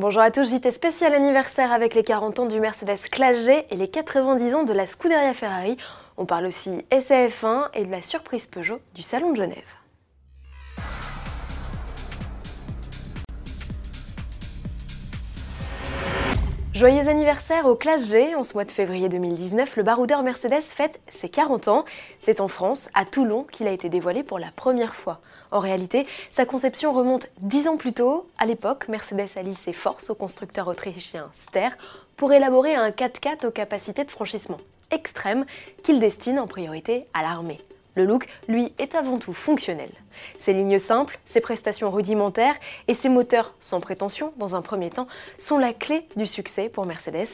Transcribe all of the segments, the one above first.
Bonjour à tous, JT spécial anniversaire avec les 40 ans du Mercedes Classe G et les 90 ans de la Scuderia Ferrari. On parle aussi SAF1 et de la surprise Peugeot du Salon de Genève. Joyeux anniversaire au Classe G. En ce mois de février 2019, le baroudeur Mercedes fête ses 40 ans. C'est en France, à Toulon, qu'il a été dévoilé pour la première fois. En réalité, sa conception remonte 10 ans plus tôt. À l'époque, Mercedes allie ses forces au constructeur autrichien Ster pour élaborer un 4x4 aux capacités de franchissement extrêmes qu'il destine en priorité à l'armée. Le look, lui, est avant tout fonctionnel. Ses lignes simples, ses prestations rudimentaires et ses moteurs sans prétention, dans un premier temps, sont la clé du succès pour Mercedes.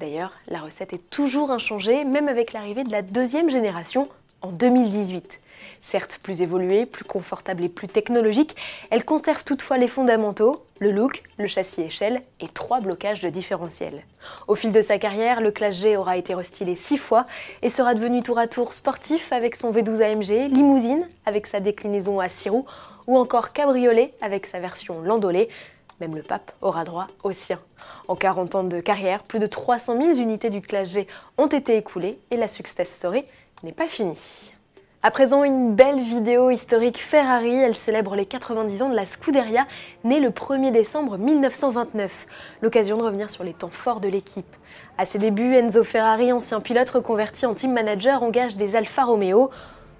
D'ailleurs, la recette est toujours inchangée, même avec l'arrivée de la deuxième génération en 2018. Certes plus évoluée, plus confortable et plus technologique, elle conserve toutefois les fondamentaux, le look, le châssis échelle et trois blocages de différentiel. Au fil de sa carrière, le Classe G aura été restylé six fois et sera devenu tour à tour sportif avec son V12 AMG, limousine avec sa déclinaison à six roues ou encore cabriolet avec sa version landolée. Même le pape aura droit au sien. En 40 ans de carrière, plus de 300 000 unités du Classe G ont été écoulées et la success story n'est pas finie. À présent, une belle vidéo historique Ferrari. Elle célèbre les 90 ans de la Scuderia, née le 1er décembre 1929. L'occasion de revenir sur les temps forts de l'équipe. À ses débuts, Enzo Ferrari, ancien pilote reconverti en team manager, engage des Alfa Romeo.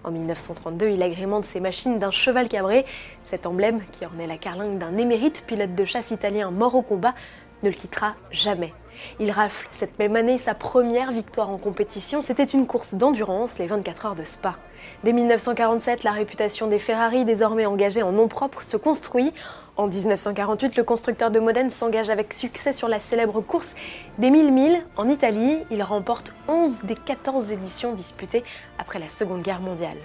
En 1932, il agrémente ses machines d'un cheval cabré. Cet emblème, qui ornait la carlingue d'un émérite pilote de chasse italien mort au combat, ne le quittera jamais. Il rafle cette même année sa première victoire en compétition. C'était une course d'endurance, les 24 heures de Spa. Dès 1947, la réputation des Ferrari, désormais engagée en nom propre, se construit. En 1948, le constructeur de Modène s'engage avec succès sur la célèbre course des 1000 milles en Italie. Il remporte 11 des 14 éditions disputées après la Seconde Guerre mondiale.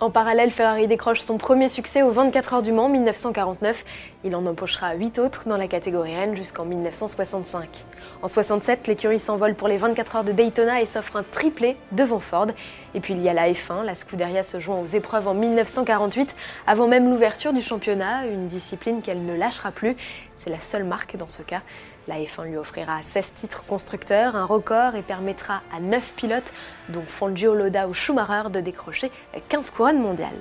En parallèle, Ferrari décroche son premier succès aux 24 heures du Mans 1949. Il en empochera 8 autres dans la catégorie N jusqu'en 1965. En 67, l'écurie s'envole pour les 24 heures de Daytona et s'offre un triplé devant Ford. Et puis il y a la F1, la Scuderia se joint aux épreuves en 1948, avant même l'ouverture du championnat, une discipline qu'elle ne lâchera plus. C'est la seule marque dans ce cas. La F1 lui offrira 16 titres constructeurs, un record, et permettra à 9 pilotes, dont Fangio, Loda ou Schumacher, de décrocher 15 couronnes mondiales.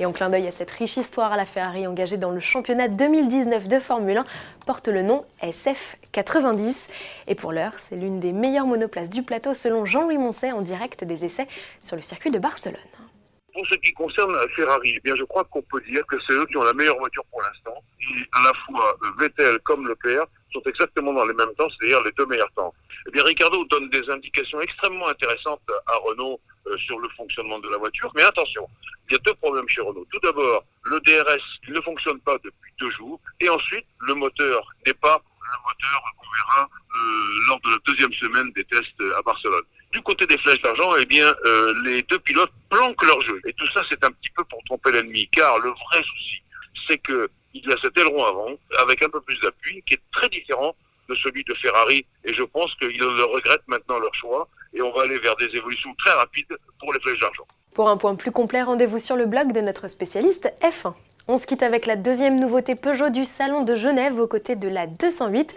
Et en clin d'œil à cette riche histoire, la Ferrari engagée dans le championnat 2019 de Formule 1 porte le nom SF90. Et pour l'heure, c'est l'une des meilleures monoplaces du plateau selon Jean-Louis Moncet en direct des essais sur le circuit de Barcelone. Pour ce qui concerne la Ferrari, eh bien, je crois qu'on peut dire que c'est eux qui ont la meilleure voiture pour l'instant. Et à la fois Vettel comme le père sont exactement dans les mêmes temps, c'est-à-dire les deux meilleurs temps. Eh bien, Ricardo donne des indications extrêmement intéressantes à Renault euh, sur le fonctionnement de la voiture. Mais attention, il y a deux problèmes chez Renault. Tout d'abord, le DRS ne fonctionne pas depuis deux jours. Et ensuite, le moteur n'est pas le moteur qu'on verra euh, lors de la deuxième semaine des tests à Barcelone. Du côté des flèches d'argent, eh bien, euh, les deux pilotes planquent leur jeu. Et tout ça, c'est un petit peu pour tromper l'ennemi. Car le vrai souci, c'est que il a cet aileron avant, avec un peu plus d'appui, qui est très différent de celui de Ferrari. Et je pense qu'ils le regrettent maintenant leur choix. Et on va aller vers des évolutions très rapides pour les flèches d'argent. Pour un point plus complet, rendez-vous sur le blog de notre spécialiste F1. On se quitte avec la deuxième nouveauté Peugeot du Salon de Genève aux côtés de la 208.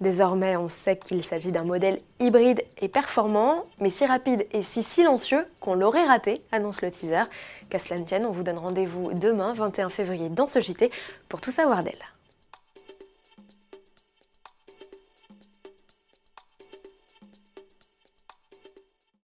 Désormais, on sait qu'il s'agit d'un modèle hybride et performant, mais si rapide et si silencieux qu'on l'aurait raté, annonce le teaser. Qu'à cela on vous donne rendez-vous demain, 21 février, dans ce JT, pour tout savoir d'elle.